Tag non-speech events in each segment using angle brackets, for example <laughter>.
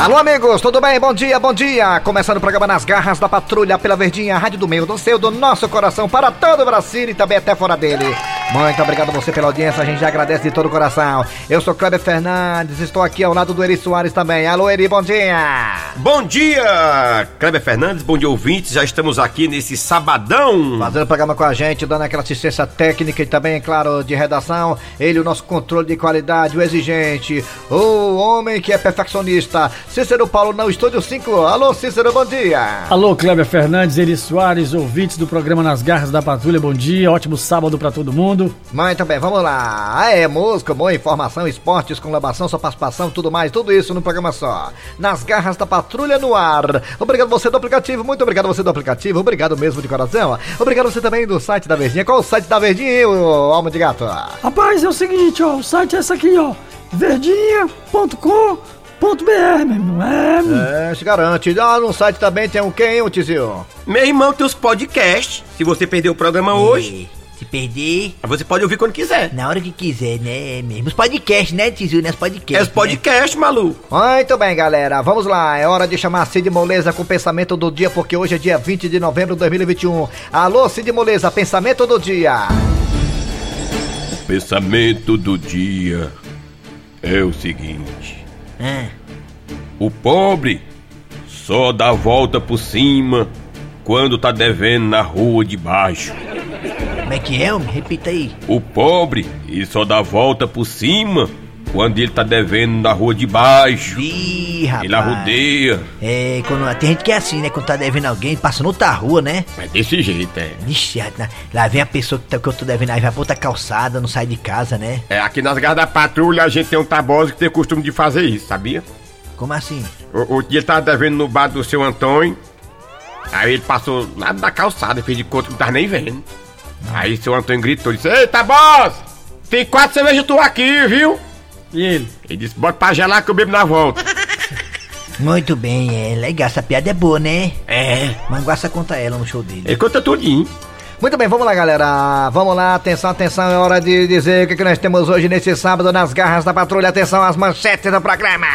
Alô, amigos, tudo bem? Bom dia, bom dia! Começando o programa Nas Garras da Patrulha pela Verdinha, rádio do meio, do seu, do nosso coração, para todo o Brasil e também até fora dele. Muito obrigado a você pela audiência, a gente já agradece de todo o coração. Eu sou Kleber Fernandes, estou aqui ao lado do Eri Soares também. Alô, Eri, bom dia! Bom dia, Kleber Fernandes, bom dia ouvintes, já estamos aqui nesse sabadão. Fazendo o programa com a gente, dando aquela assistência técnica e também, claro, de redação. Ele, o nosso controle de qualidade, o exigente, o homem que é perfeccionista, Cícero Paulo, não, Estúdio 5. Alô, Cícero, bom dia! Alô, Kleber Fernandes, Eri Soares, ouvintes do programa Nas Garras da Patrulha, bom dia, ótimo sábado para todo mundo. Muito bem, vamos lá. É música, boa informação, esportes, colaboração, sua participação, tudo mais, tudo isso no programa só. Nas garras da patrulha no ar. Obrigado você do aplicativo, muito obrigado você do aplicativo, obrigado mesmo de coração. Obrigado você também do site da Verdinha. Qual o site da Verdinha, o Alma de Gato? Rapaz, é o seguinte, ó, o site é esse aqui, ó, verdinha.com.br, meu irmão. É, É, se garante. Ah, no site também tem o quem, o Tizio? Meu irmão tem os podcasts, se você perdeu o programa hoje, Se perder, você pode ouvir quando quiser. na hora que quiser, né? Mesmo. Os podcasts, né, Tizu? Né? Os podcasts. É os podcasts, maluco. Muito bem, galera. Vamos lá. É hora de chamar Cid Moleza com o pensamento do dia, porque hoje é dia 20 de novembro de 2021. Alô, Cid Moleza, pensamento do dia. Pensamento do dia é o seguinte: Né? o pobre só dá a volta por cima quando tá devendo na rua de baixo. Como é que é, homem? Repita aí. O pobre e só dá volta por cima quando ele tá devendo na rua de baixo. Ih, rapaz. Ele arrodeia. É, quando, tem gente que é assim, né? Quando tá devendo alguém, passa noutra rua, né? É desse jeito, é. Ixi, lá- vem a pessoa que, tá- que eu tô devendo, aí vai pra outra calçada, não sai de casa, né? É, aqui nas garras da patrulha a gente tem um taboso que tem o costume de fazer isso, sabia? Como assim? O, o dia tava devendo no bar do seu Antônio, aí ele passou lá da calçada, fez de conta que não tava nem vendo. Aí seu Antônio gritou, disse, Ei, taboso, tem quatro cervejas tu aqui, viu? E ele? Ele disse, bota pra gelar que eu bebo na volta. <laughs> Muito bem, é legal, essa piada é boa, né? é, Manguaça conta ela no show dele. ele conta tudinho. Muito bem, vamos lá, galera. Vamos lá, atenção, atenção. É hora de dizer o que, que nós temos hoje nesse sábado nas garras da patrulha. Atenção às manchetes do programa.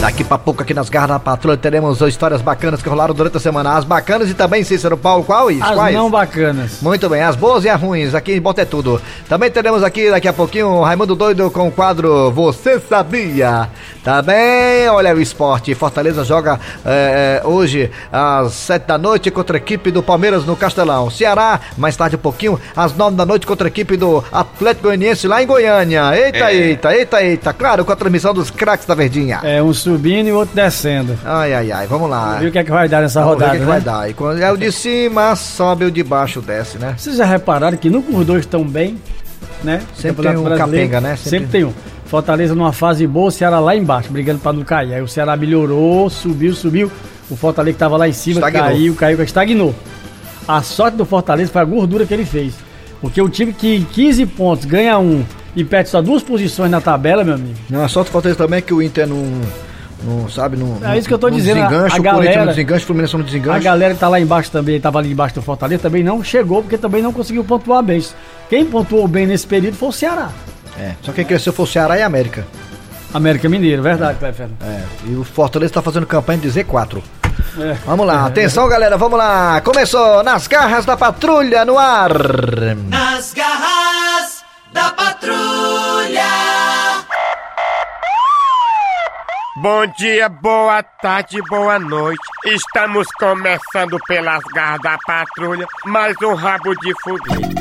Daqui pra pouco aqui nas garras da patrulha teremos histórias bacanas que rolaram durante a semana. As bacanas e também Cícero Paulo. Qual isso? As Quais? não bacanas. Muito bem, as boas e as ruins, aqui em Bota é Tudo. Também teremos aqui daqui a pouquinho o Raimundo Doido com o quadro Você Sabia? Também, olha o esporte. Fortaleza joga eh, hoje às sete da noite contra a equipe do Palmeiras no Castelão. Ceará, mais tarde um pouquinho, às nove da noite contra a equipe do Atlético Goianiense lá em Goiânia. Eita, eita, eita, eita. Claro, com a transmissão dos craques da Verdinha. É, um subindo e o outro descendo. Ai, ai, ai, vamos lá. Viu o que é que vai dar nessa Vamos ver o rodada, que, que vai né? dar. E quando é o de cima, sobe o de baixo, desce, né? Vocês já repararam que nunca os dois estão bem, né? Sempre tem um capenga, né? Sempre, Sempre- tem um. Fortaleza numa fase boa, o Ceará lá embaixo, brigando pra não cair. Aí o Ceará melhorou, subiu, subiu. O Fortaleza que tava lá em cima Estagnou. caiu, caiu, estagnou. A sorte do Fortaleza foi a gordura que ele fez. Porque o time que em 15 pontos ganha um e perde só duas posições na tabela, meu amigo. Não, a sorte do Fortaleza também é que o Inter não, não sabe, não... É isso que eu tô dizendo, a- Desengancha, a o Corinthians galera- não desengancha, o Fluminense não A desengancha. galera que tá lá embaixo também, tava ali embaixo do Fortaleza, também não chegou, porque também não conseguiu pontuar bem. Quem pontuou bem nesse período foi o Ceará. É, só quem cresceu foi o Ceará e a América. América Mineiro, verdade, Cleber Fernandes. É, e o Fortaleza tá fazendo campanha de Z4. É. Vamos lá, atenção galera, vamos lá. Começou nas garras da patrulha no ar. Nas garras da patrulha. Bom dia, boa tarde, boa noite. Estamos começando pelas garras da patrulha, mais um rabo de foguete.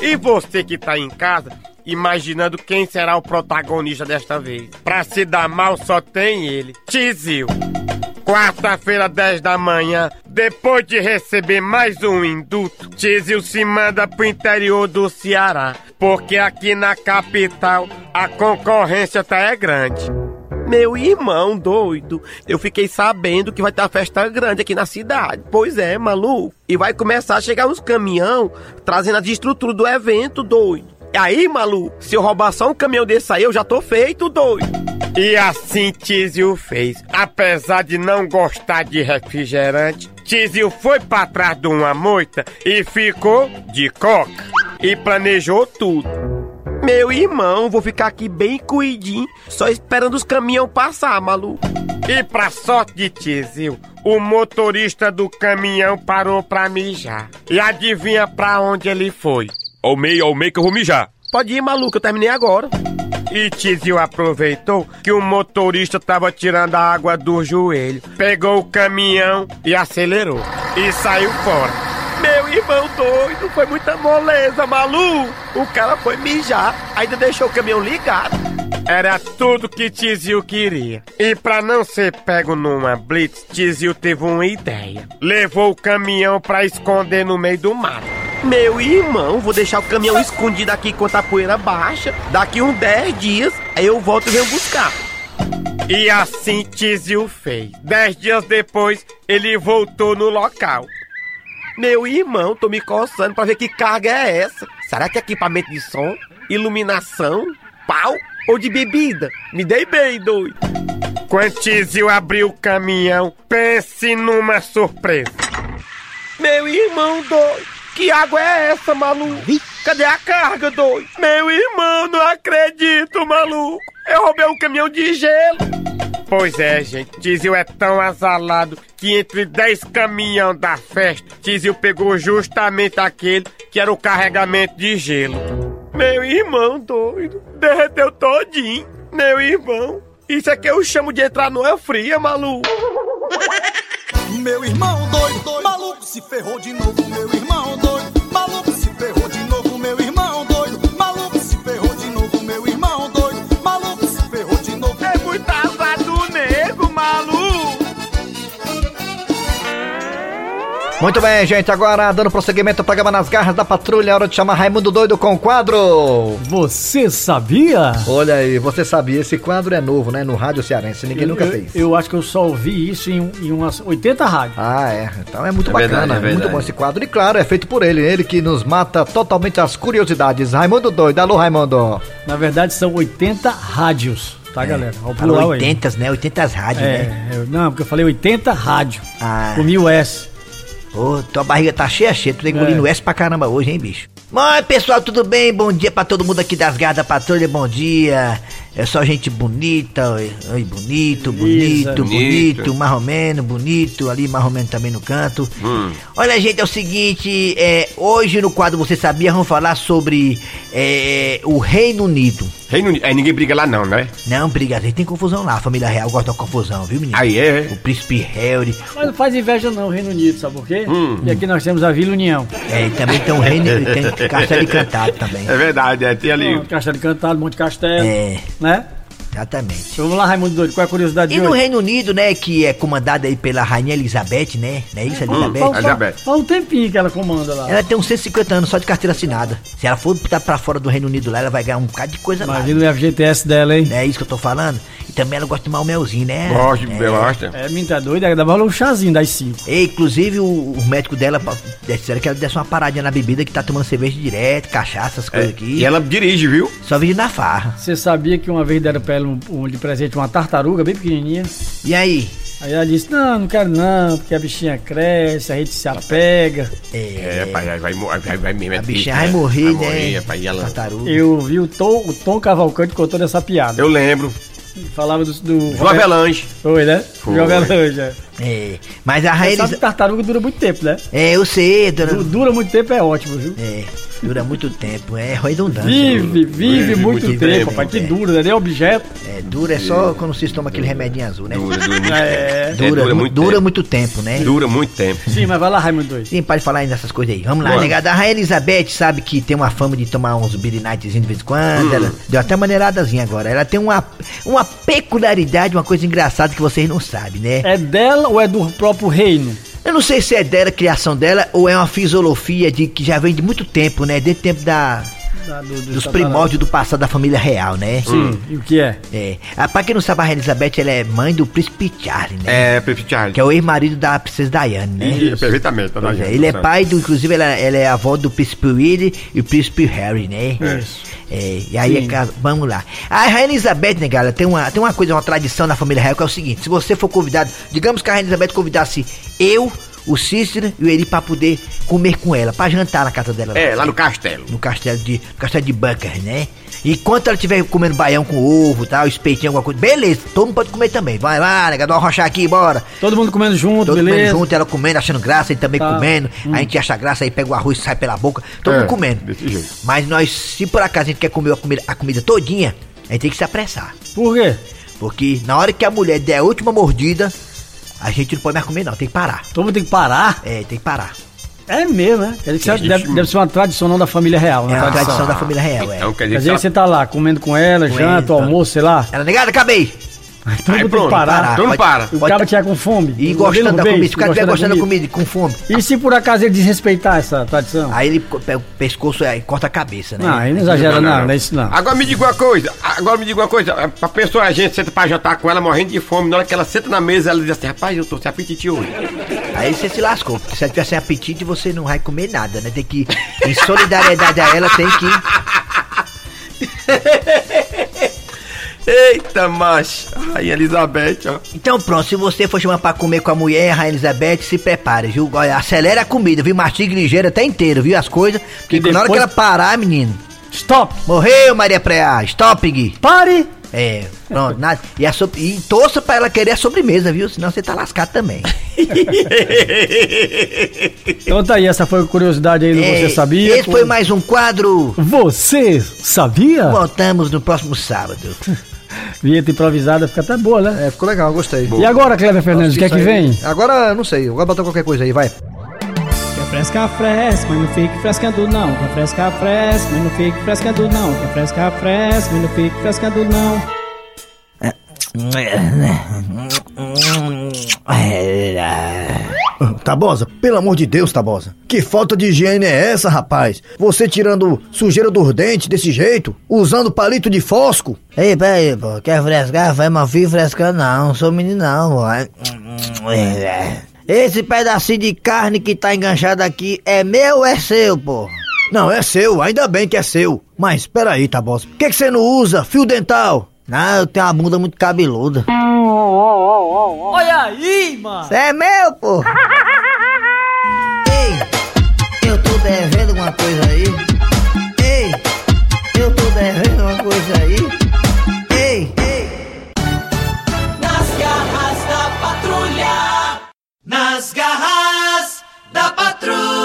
E você que tá em casa, imaginando quem será o protagonista desta vez. Pra se dar mal só tem ele, Tizil. Quarta-feira, 10 da manhã, depois de receber mais um induto, Tizil se manda pro interior do Ceará, porque aqui na capital a concorrência tá é grande. Meu irmão doido, eu fiquei sabendo que vai ter uma festa grande aqui na cidade. Pois é, maluco. E vai começar a chegar uns caminhão trazendo a estrutura do evento, doido. E aí, maluco, se eu roubar só um caminhão desse aí, eu já tô feito, doido. E assim Tizio fez. Apesar de não gostar de refrigerante, Tizio foi pra trás de uma moita e ficou de coca. E planejou tudo. Meu irmão, vou ficar aqui bem cuidinho, só esperando os caminhão passar, maluco. E pra sorte de Tizil, o motorista do caminhão parou pra mijar. E adivinha pra onde ele foi? Ao meio, ao meio que eu vou mijar. Pode ir, maluco, eu terminei agora. E Tizil aproveitou que o motorista tava tirando a água do joelho, pegou o caminhão e acelerou. E saiu fora. Meu irmão doido, foi muita moleza, maluco. O cara foi mijar, ainda deixou o caminhão ligado. Era tudo que Tizil queria. E pra não ser pego numa blitz, Tizil teve uma ideia. Levou o caminhão pra esconder no meio do mato. Meu irmão, vou deixar o caminhão escondido aqui enquanto a poeira baixa. Daqui uns 10 dias, aí eu volto e venho buscar. E assim Tizil fez. Dez dias depois, ele voltou no local. Meu irmão, tô me coçando pra ver que carga é essa. Será que é equipamento de som? Iluminação? Pau? Ou de bebida? Me dei bem, doido. Quando Tizil abriu o caminhão, pense numa surpresa. Meu irmão doido, que água é essa, maluco? Cadê a carga, doido? Meu irmão, não acredito, maluco. Eu roubei um caminhão de gelo. Pois é, gente. Tizil é tão azalado que entre 10 caminhão da festa, Tizil pegou justamente aquele que era o carregamento de gelo. Meu irmão doido, derreteu todinho. Meu irmão, isso é que eu chamo de entrar no é fria, maluco. <laughs> Meu irmão doido, doido, maluco se ferrou de novo, meu irmão doido, Muito bem, gente. Agora, dando prosseguimento ao programa Nas Garras da Patrulha, é hora de chamar Raimundo Doido com o quadro. Você sabia? Olha aí, você sabia, esse quadro é novo, né? No Rádio Cearense, ninguém nunca eu, fez. Eu acho que eu só ouvi isso em, em umas 80 rádios. Ah, é. Então é muito É bacana, verdade, é é muito verdade. bom esse quadro. E claro, é feito por ele, ele que nos mata totalmente as curiosidades. Raimundo Doido, alô Raimundo. Na verdade, são 80 rádios, tá, galera? Ao Falou plural aí. 80, né? 80 rádios, né? É, eu- não, porque eu falei 80 rádio. Ah. Com mil S. Ô, tua barriga tá cheia, cheia. Tu tá engolindo É. S pra caramba hoje, hein, bicho? Mas, pessoal, tudo bem? Bom dia pra todo mundo aqui das Garras da Patrulha, bom dia. É só gente bonita, oi, oi, bonito, bonito, bonito, Bonito. marromeno, bonito, ali marromeno também no canto. Hum. Olha, gente, é o seguinte, é, hoje no quadro Você Sabia, vamos falar sobre é, o Reino Unido. Reino Unido. Aí ninguém briga lá não, né? Não, briga, tem confusão lá, a família real gosta da confusão, viu, menino? Aí é. O príncipe Harry, Mas não faz inveja não, Reino Unido, sabe por quê? Hum. E aqui nós temos a Vila União. é, e também tem o Reino, tem Castelo Encantado também. É verdade, é. Tem ali. Pronto, Castelo Encantado, Monte Castelo, É, né? Exatamente. Então vamos lá, Raimundo Doido, qual é a curiosidade E de no hoje? Reino Unido, né, que é comandado aí pela Rainha Elizabeth, né? Não é isso, Elizabeth? Fala- Elizabeth. fala- Fala um tempinho que ela comanda lá. Ela tem uns 150 anos só de carteira assinada. Se ela for pra fora do Reino Unido lá, ela vai ganhar um bocado de coisa lá. Imagina o FGTS dela, hein? Não é isso que eu tô falando? E também ela gosta de tomar o melzinho, né? Gosto de é. gosta. É, menina, tá doido? Dá valor um chazinho das 5. E, inclusive, o, o médico dela disseram que ela desse uma paradinha na bebida, que tá tomando cerveja direto, cachaça, essas coisas aqui. E ela dirige, viu? Só vive na farra. Você sabia que uma vez deram pra ela um, um de presente uma tartaruga bem pequenininha? E aí? Aí ela disse, não, não quero não, porque a bichinha cresce, a gente se apega. É, pai, aí vai, mo- vai, vai mesmo. é A bichinha vai né? morrer, vai né? Morrer, pai, e ela... Tartaruga. Eu vi o Tom, o Tom Cavalcante contando essa piada. Eu lembro. Falava do... do João Avelange. Foi, né? Foi. João Avelange, é. É. Mas a sabe que tartaruga dura muito tempo, né? É, eu sei, dona... Du- Dura muito tempo é ótimo, viu? É, dura muito tempo, é redundância. Vive, vive Vive muito, muito tempo, rapaz. Que é. duro, né? Nem objeto. É, dura é só quando vocês tomam aquele remedinho azul, né? Dura, dura muito <laughs> É. tempo. Dura, dura mu- muito dura tempo. muito tempo, né? Dura muito tempo. Sim, mas vai lá, Raimundo Dois. Sim, pode falar aí nessas coisas aí. Vamos lá, Vamos. negada. A Rainha Elizabeth sabe que tem uma fama de tomar uns Billy Nightzinho de vez em quando. Hum. Ela deu até maneiradazinha agora. Ela tem uma, uma peculiaridade, uma coisa engraçada que vocês não sabem, né? É dela ou é do próprio reino? Eu não sei se é dela, criação dela, ou é uma fisiologia de que já vem de muito tempo, né? Desde tempo da, Da- do- do dos primórdios do passado da família real, né? Sim, e o que é? É. Ah, pra quem não sabe, a Rainha Elizabeth ela é mãe do príncipe Charles, né? É, Príncipe Charles. Que é o ex-marido da princesa Diane, né? E- Perfeitamente. tá Pois é, ele é pai do, inclusive, ela, ela é avó do príncipe Willy e o príncipe Harry, né? Isso. É, e aí, é vamos lá. A Rainha Elizabeth, né, galera, tem uma, tem uma coisa, uma tradição na família real que é o seguinte: se você for convidado, digamos que a Rainha Elizabeth convidasse eu, o Cícero e o Eri pra poder comer com ela, pra jantar na casa dela. É, lá no castelo. No castelo de, no castelo de Buckingham, né? Enquanto ela estiver comendo baião com ovo, tal, espetinho, alguma coisa, beleza, todo mundo pode comer também. Vai lá, nega, dá uma rochar aqui, bora. Todo mundo comendo junto, Todo beleza? mundo junto, ela comendo, achando graça, ele também Tá. comendo. A gente acha graça, aí pega o arroz e sai pela boca, todo É, mundo comendo. desse jeito. Mas nós, se por acaso a gente quer comer a comida, a comida todinha, a gente tem que se apressar. Por quê? Porque na hora que a mulher der a última mordida, a gente não pode mais comer não, tem que parar. Todo mundo tem que parar? É, tem que parar. É mesmo, né? Quer dizer deve, deve ser uma tradição não da família real, É né? uma tradição da família real, é. Então quer Quer dizer dizer que que você tá lá comendo com ela, janta, Comendo. almoço, sei lá. Ela negada, acabei. <laughs> Todo tem que pronto, parar. para. O Pode- cara tiver com fome. E gostando da comida, se o cara estiver gostando da comida. com fome. E se por acaso ele desrespeitar essa tradição? Aí ele pega o pescoço e corta a cabeça, né? Não, aí não exagera não, não é isso não. Agora me diga uma coisa, agora me diga uma coisa, a pessoa, a gente senta pra jantar com ela morrendo de fome, na hora que ela senta na mesa, ela diz assim, rapaz, eu tô sem apetite hoje. Aí você se lascou, porque se ela tiver sem apetite, você não vai comer nada, né? Tem que, em solidariedade a ela, tem que... <laughs> Eita, macho. Aí, Elizabeth, ó. Então pronto, se você for chamar pra comer com a mulher, a Rainha Elizabeth, se prepare, viu? Olha, acelera a comida, viu? Mastiga ligeiro até inteiro, viu? As coisas, porque E na hora que depois- ela parar, menino, Stop! morreu Maria Preá, stop, Gui. Pare! É, pronto, <laughs> nada. E, a so- e torça pra ela querer a sobremesa, viu? Senão você tá lascado também. <laughs> Então tá aí, essa foi a curiosidade aí do É, Você Sabia? Esse foi mais um quadro. Você sabia? Voltamos no próximo sábado. <laughs> Vinheta improvisada fica até boa, né? É, ficou legal, gostei. E agora, Cleber Fernandes, o que é que aí- vem? Agora, não sei, agora botar qualquer coisa aí, vai. Quer fresca, fresca, mas não fique frescando não. Quer fresca, fresca, mas não fique frescando não. Quer fresca, fresca, mas não fique frescando não. Tabosa, pelo amor de Deus, Tabosa. Que falta de higiene é essa, rapaz? Você tirando sujeira dos dentes desse jeito? Usando palito de fosco? Ei, peraí, pô. Quer frescar? Vai, mas filho frescando não. Sou menino não, pô. Esse pedacinho de carne que tá enganchado aqui é meu ou é seu, pô? Não, é seu, ainda bem que é seu. Mas peraí, Tabosa. Por que, que você não usa fio dental? Não, eu tenho uma bunda muito cabeluda. Olha aí, mano! Cê é meu, pô! Ei, eu tô devendo alguma coisa aí? Ei, eu tô devendo alguma coisa aí? Ei, ei! Nas garras da patrulha. Nas garras da patrulha.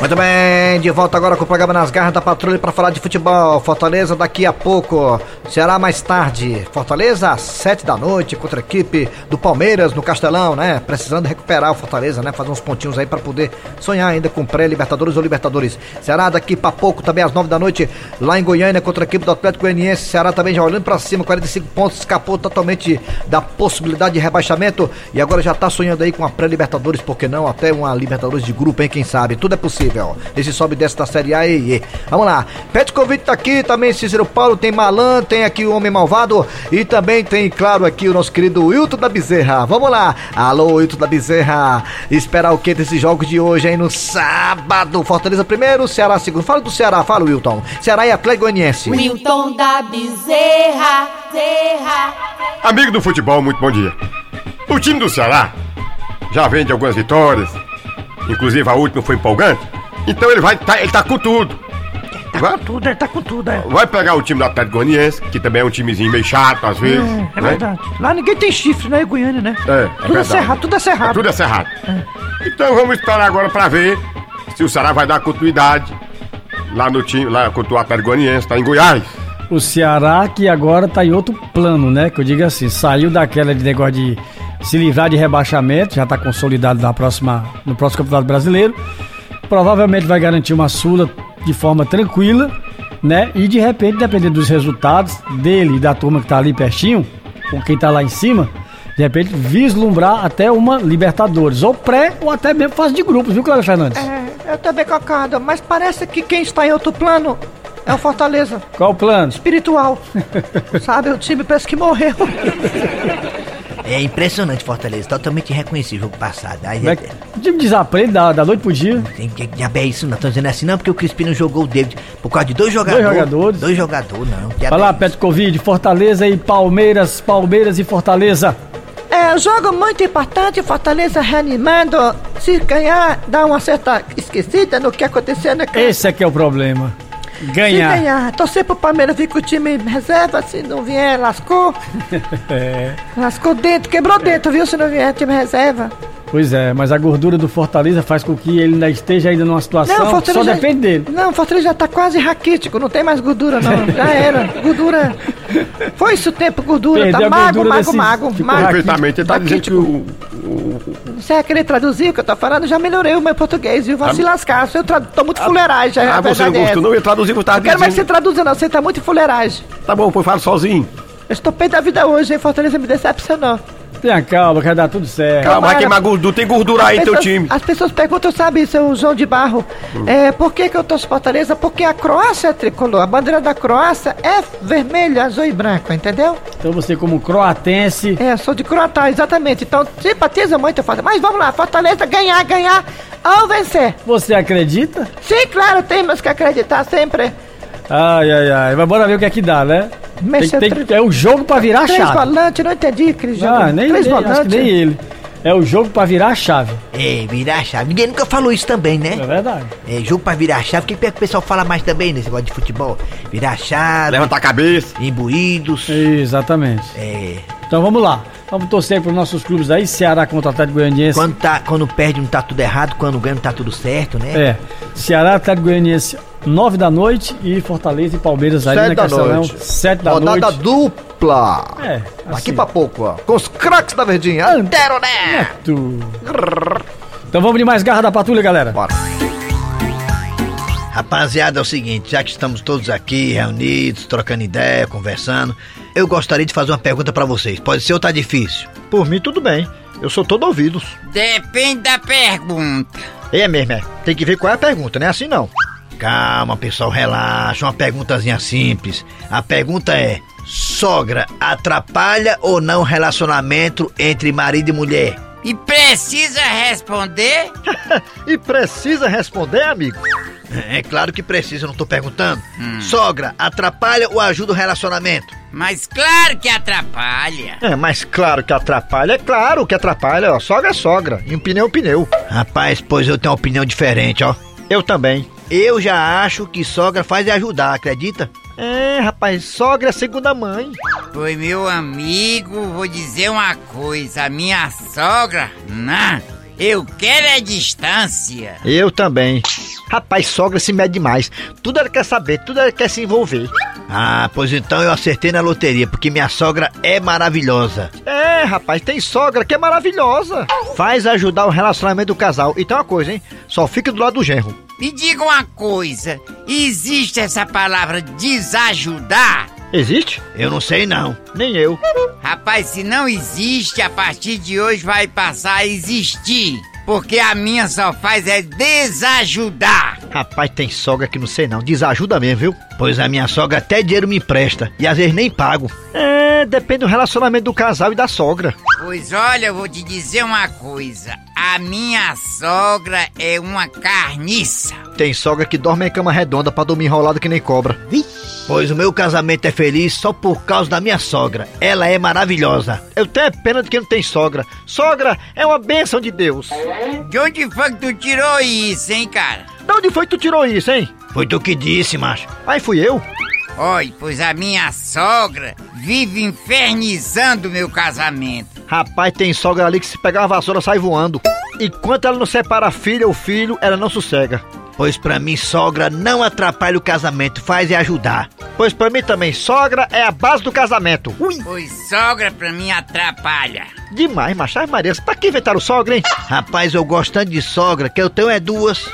Muito bem, de volta agora com o programa Nas Garras da Patrulha para falar de futebol. Fortaleza daqui a pouco, Ceará mais tarde. Fortaleza às sete da noite contra a equipe do Palmeiras no Castelão, né? Precisando recuperar o Fortaleza, né? Fazer uns pontinhos aí para poder sonhar ainda com pré-Libertadores ou Libertadores. Ceará daqui para pouco, também às nove da noite, lá em Goiânia contra a equipe do Atlético Goianiense. Ceará também já olhando para cima, 45 pontos, escapou totalmente da possibilidade de rebaixamento e agora já tá sonhando aí com a pré-Libertadores, por que não? Até uma Libertadores de grupo, hein? Quem sabe? Tudo é possível. Esse sobe desce da Série A e, e. Vamos lá. Petkovic tá aqui, também Cícero Paulo, tem Malan, tem aqui o Homem Malvado e também tem, claro, aqui o nosso querido Wilton da Bezerra. Vamos lá. Alô, Wilton da Bezerra. Esperar o que desses jogos de hoje, hein? No sábado. Fortaleza primeiro, Ceará segundo. Fala do Ceará, fala, Wilton. Ceará e Atlético Goianiense. Wilton da Bezerra, Zerra. Amigo do futebol, muito bom dia. O time do Ceará já vem de algumas vitórias, inclusive a última foi empolgante, então ele vai tá, ele tá com tudo. Vai, Tudo, ele tá com tudo, é. vai pegar o time do Atlético Goianiense, que também é um timezinho meio chato às vezes. É né? verdade. Lá ninguém tem chifre, né, Goiânia, né? É, é Tudo é cerrado, tudo é cerrado. Tudo é cerrado. Então vamos esperar agora pra ver se o Ceará vai dar continuidade lá no time, lá contra o Atlético Goianiense, tá em Goiás. O Ceará que agora tá em outro plano, né? Que eu digo assim, saiu daquela de negócio de se livrar de rebaixamento, já tá consolidado na próxima, no próximo Campeonato Brasileiro. Provavelmente vai garantir uma Sula de forma tranquila, né? E de repente, dependendo dos resultados dele e da turma que tá ali pertinho, com quem tá lá em cima, de repente vislumbrar até uma Libertadores, ou pré, ou até mesmo fase de grupos, viu, Cláudio Fernandes? É, eu também concordo, mas parece que quem está em outro plano é o Fortaleza Qual o plano? espiritual. <laughs> Sabe, o time parece que morreu. É impressionante Fortaleza, totalmente irreconhecível o passado. Aí, Como é que- O time desaprende da, da noite pro dia. Tem que é isso não, tô dizendo assim não porque o Crispino jogou o David por causa de dois jogadores. jogadores. Dois jogadores, não. Vai lá, é. Petkovic, Fortaleza e Palmeiras, Palmeiras e Fortaleza. É um jogo muito importante, Fortaleza reanimando. Se ganhar, dá uma certa esquecida no que aconteceu, né, cara? Esse é que é o problema. Ganhar. Se ganhar. Torcer pro Palmeiras vir com o time reserva, se não vier, lascou. <laughs> É. Lascou dentro, quebrou dentro, viu? Se não vier time reserva. Pois é, mas a gordura do Fortaleza faz com que ele ainda esteja ainda numa situação. Não, o Fortaleza só já- depende dele. Não, o Fortaleza já tá quase raquítico, não tem mais gordura, não. Já era. Gordura. Foi isso o tempo, gordura. Perdeu tá mago, gordura mago, mago, ficou mago. Perfeitamente, ele tá dizendo que o. Você vai querer traduzir o que eu tô falando? Já melhorei o meu português, viu? Vai se lascar. Eu tra... tô muito fuleiragem. Ah, a você não é gostou, não? Eu traduzi o que eu tava Não quero mais que você traduza, não. Você tá muito fuleiragem. Tá bom, pô, fala sozinho. Eu estou pé da vida hoje, hein? Fortaleza me decepcionou. Tenha calma, que vai dar tudo certo. Calma, vai queimar gordura. Tem gordura aí teu time. As pessoas perguntam, sabe, seu João de Barro, é, por que, que eu torço Fortaleza? Porque a Croácia é tricolor. A bandeira da Croácia é vermelho, azul e branco, entendeu? Então você, como croatense, É, sou de Croatá, exatamente. Então, simpatiza muito Fortaleza. Mas vamos lá, Fortaleza ganhar, ganhar ou vencer. você acredita? Sim, claro, temos que acreditar sempre. Ai, ai, ai. Mas bora ver o que é que dá, né? Tem, Mexer tem- três- é o jogo pra virar a Três chave. volantes, não entendi, Cris. Ah, nem, Três nem, acho que volantes. nem ele. É o jogo pra virar a chave. É, virar a chave. Ninguém nunca falou isso também, né? É verdade. É, jogo pra virar a chave. O que, que o pessoal fala mais também nesse negócio de futebol? Virar a chave, Levantar a cabeça. imbuídos. Exatamente. É. Então vamos lá. Vamos torcer pros nossos clubes aí. Ceará contra o Atlético Goianiense. Quando, tá, quando perde não tá tudo errado, quando ganha não tá tudo certo, né? É. Ceará, Atlético Goianiense, 9 da noite. E Fortaleza e Palmeiras aí Sete na da Castelão. noite. 7 da Rodada noite. dupla. É, Daqui assim. pra pouco, ó. Com os craques da Verdinha. Antero, né? Tu. Então vamos de mais garra da patrulha, galera. Bora. Rapaziada, é o seguinte, já que estamos todos aqui reunidos, trocando ideia, conversando, eu gostaria de fazer uma pergunta pra vocês. Pode ser ou tá difícil? Por mim, tudo bem. Eu sou todo ouvidos. Depende da pergunta. É mesmo, é. Tem que ver qual é a pergunta, não é assim não. Calma, pessoal, relaxa. Uma perguntazinha simples. A pergunta é: sogra atrapalha ou não o relacionamento entre marido e mulher? E precisa responder? <laughs> E precisa responder, amigo? É claro que precisa, eu não tô perguntando. Sogra atrapalha ou ajuda o relacionamento? Mas claro que atrapalha. É, mas claro que atrapalha. É claro que atrapalha, ó. Sogra é sogra. E um pneu é um pneu. Rapaz, pois eu tenho uma opinião diferente, ó. Eu também. Eu já acho que sogra faz é ajudar, acredita? É, rapaz, sogra é segunda mãe. Pois meu amigo, vou dizer uma coisa. A minha sogra, não. Eu quero é distância. Eu também. Rapaz, sogra se mede demais. Tudo ela quer saber, tudo ela quer se envolver. Ah, pois então eu acertei na loteria, porque minha sogra é maravilhosa. É, rapaz, tem sogra que é maravilhosa. Faz ajudar o relacionamento do casal. E tem uma coisa, hein? Só fica do lado do genro. Me diga uma coisa. Existe essa palavra desajudar? Existe? Eu não sei não. Nem eu. Rapaz, se não existe, a partir de hoje vai passar a existir. Porque a minha só faz é desajudar. Rapaz, tem sogra que não sei não. Desajuda mesmo, viu? Pois a minha sogra até dinheiro me empresta. E às vezes nem pago. É, depende do relacionamento do casal e da sogra. Pois olha, eu vou te dizer uma coisa. A minha sogra é uma carniça. Tem sogra que dorme em cama redonda pra dormir enrolado que nem cobra. Pois o meu casamento é feliz só por causa da minha sogra. Ela é maravilhosa. Eu tenho pena de quem não tem sogra. Sogra é uma bênção de Deus. De onde foi que tu tirou isso, hein, cara? De onde foi que tu tirou isso, hein? Foi tu que disse, macho. Aí fui eu. Olha, pois a minha sogra vive infernizando meu casamento. Rapaz, tem sogra ali que se pegar uma vassoura sai voando. Enquanto ela não separa a filha ou filho, ela não sossega. Pois pra mim, sogra não atrapalha o casamento, faz é ajudar. Pois pra mim também, sogra é a base do casamento. Ui, Pois sogra pra mim atrapalha. demais, macho. Ai, Maria, pra que inventaram sogra, hein? Rapaz, eu gosto tanto de sogra que eu tenho é duas.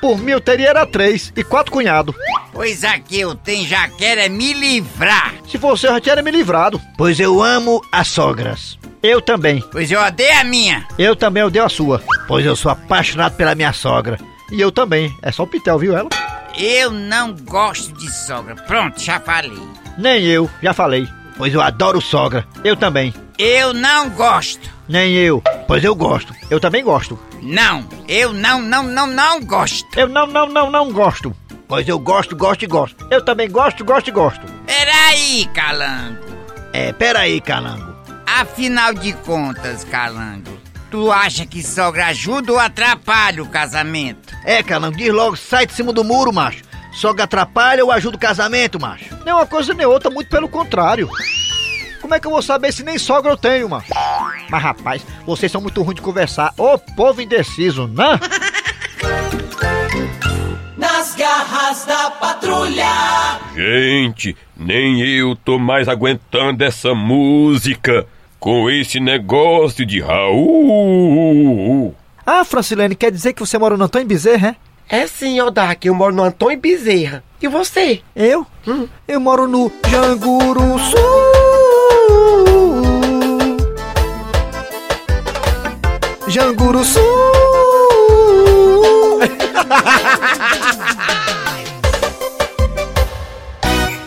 Por mim eu teria era três e quatro cunhados. Pois aqui eu tenho, já quero é me livrar. Se fosse eu já tinha me livrado. Pois eu amo as sogras. Eu também. Pois eu odeio a minha. Eu também odeio a sua. Pois eu sou apaixonado pela minha sogra. E eu também. É só o Pitel, viu ela? Eu não gosto de sogra. Pronto, já falei. Nem eu, já falei. Pois eu adoro sogra. Eu também. Eu não gosto. Nem eu. Pois eu gosto. Eu também gosto. Não, eu não, não, não, não gosto. Eu não, não, não, não gosto. Pois eu gosto, gosto e gosto. Eu também gosto, gosto e gosto. Peraí, calango. É, peraí, calango. Afinal de contas, calango, tu acha que sogra ajuda ou atrapalha o casamento? É, calango, diz logo, sai de cima do muro, macho. Sogra atrapalha ou ajuda o casamento, macho? Nem uma coisa nem outra, muito pelo contrário. Como é que eu vou saber se nem sogra eu tenho, mano? Mas rapaz, vocês são muito ruins de conversar. Ô povo indeciso, né? Nas garras da patrulha. Gente, nem eu tô mais aguentando essa música com esse negócio de Raul. Ah, Francilene, quer dizer que você mora no Antônio Bezerra, é? É sim, Odak, eu moro no Antônio Bezerra. E você? Eu? Eu moro no Janguruçu. Janguruçu.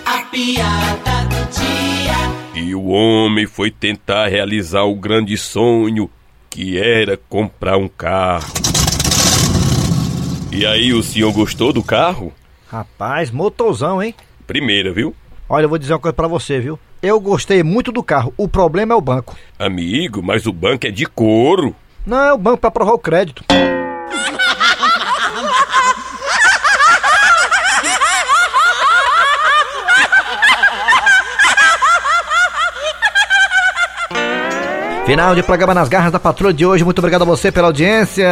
A piada do dia. E o homem foi tentar realizar o grande sonho que era comprar um carro. E aí, o senhor gostou do carro? Rapaz, motorzão, hein? Primeira, viu? Olha, eu vou dizer uma coisa pra você, viu? Eu gostei muito do carro. O problema é o banco. Amigo, mas o banco é de couro. Não, é o banco pra provar o crédito. Final de programa nas garras da patrulha de hoje. Muito obrigado a você pela audiência.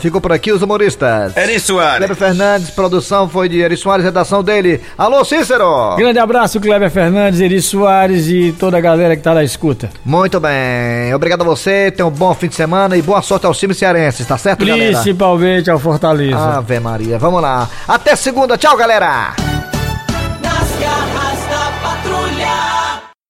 Ficou por aqui os humoristas. Eri Soares. Kleber Fernandes, produção foi de Eri Soares, redação dele. Alô, Cícero! Grande abraço, Kleber Fernandes, Eri Soares e toda a galera que tá na escuta. Muito bem. Obrigado a você. Tenha um bom fim de semana e boa sorte aos times cearenses, tá certo, galera? Principalmente ao Fortaleza. Ave Maria. Vamos lá. Até segunda. Tchau, galera!